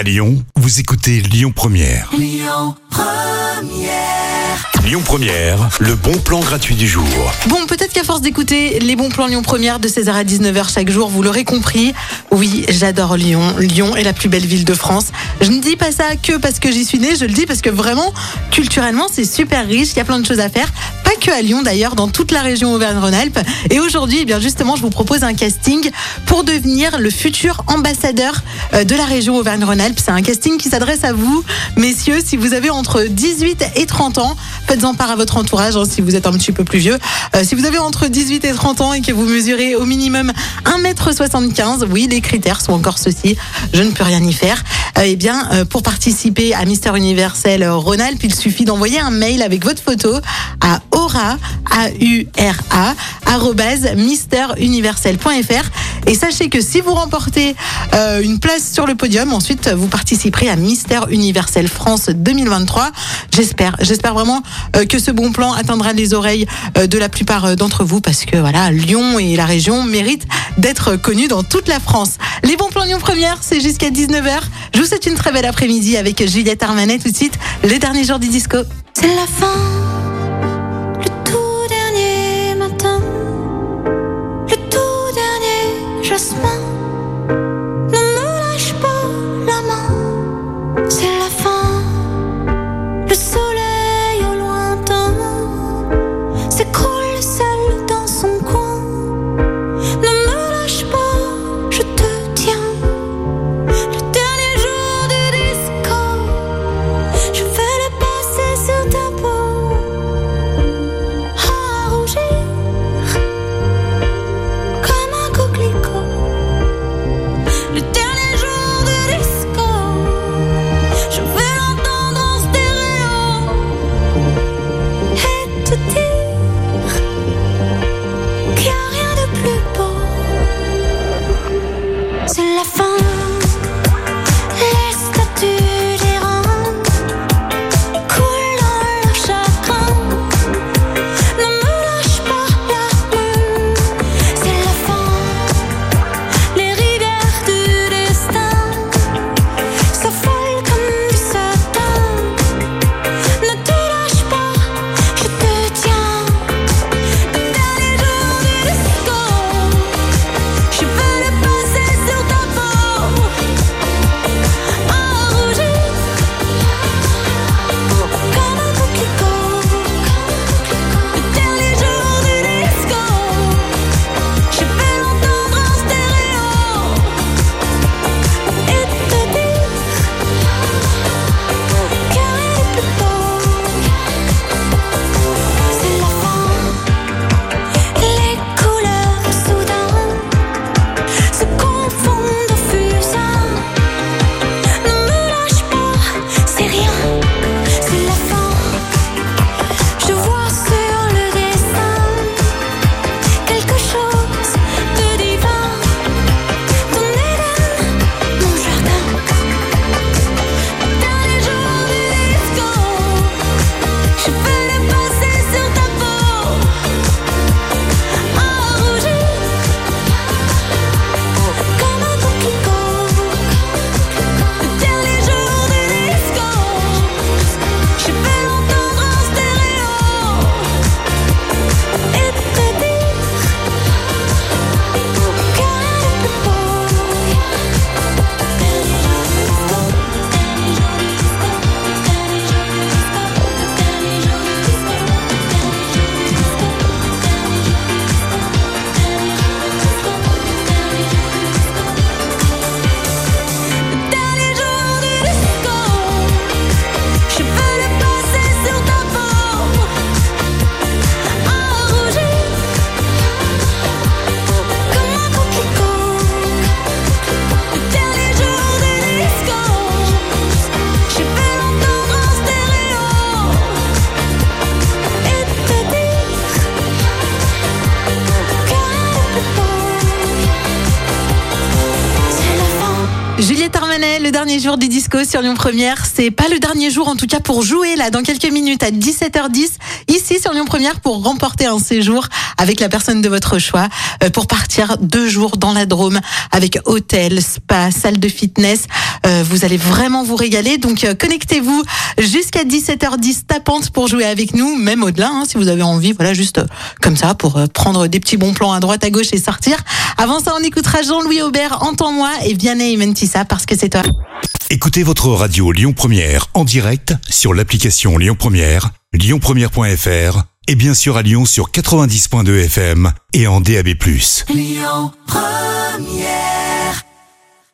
À Lyon, vous écoutez Lyon Première. Lyon Première. le bon plan gratuit du jour. Bon, peut-être qu'à force d'écouter les bons plans Lyon Première de 16h à 19h chaque jour, vous l'aurez compris. Oui, j'adore Lyon. Lyon est la plus belle ville de France. Je ne dis pas ça que parce que j'y suis née, je le dis parce que vraiment, culturellement, c'est super riche. Il y a plein de choses à faire. Pas que à Lyon d'ailleurs, dans toute la région Auvergne-Rhône-Alpes. Et aujourd'hui, eh bien justement, je vous propose un casting pour devenir le futur ambassadeur euh, de la région Auvergne-Rhône-Alpes. C'est un casting qui s'adresse à vous, messieurs, si vous avez entre 18 et 30 ans. Faites-en part à votre entourage hein, si vous êtes un petit peu plus vieux. Euh, si vous avez entre 18 et 30 ans et que vous mesurez au minimum 1m75, oui, les critères sont encore ceux-ci. Je ne peux rien y faire. Euh, eh bien, euh, pour participer à Mister Universel Rhône-Alpes, il suffit d'envoyer un mail avec votre photo à aura, A-U-R-A, misteruniversel.fr. Et sachez que si vous remportez euh, une place sur le podium, ensuite vous participerez à Mister Universel France 2023. J'espère, j'espère vraiment euh, que ce bon plan atteindra les oreilles euh, de la plupart d'entre vous parce que voilà, Lyon et la région méritent d'être connus dans toute la France. Les bons plans Lyon Première, c'est jusqu'à 19h. Je vous souhaite une très belle après-midi avec Juliette Armanet tout de suite, les derniers jours du disco. C'est la fin, Juliette Armanet, le dernier jour du disco sur Lyon Première. C'est pas le dernier jour, en tout cas pour jouer là dans quelques minutes à 17h10 ici sur Lyon Première pour remporter un séjour avec la personne de votre choix euh, pour partir deux jours dans la Drôme avec hôtel, spa, salle de fitness. Euh, vous allez vraiment vous régaler. Donc euh, connectez-vous jusqu'à 17h10 tapante pour jouer avec nous, même au-delà hein, si vous avez envie. Voilà, juste euh, comme ça pour euh, prendre des petits bons plans à droite, à gauche et sortir. Avant ça, on écoutera Jean-Louis Aubert, Entends-moi et Vianney et Mentissa parce que c'est toi. Écoutez votre radio Lyon Première en direct sur l'application Lyon Première, lyonpremière.fr et bien sûr à Lyon sur 90.2 FM et en DAB+. Lyon Première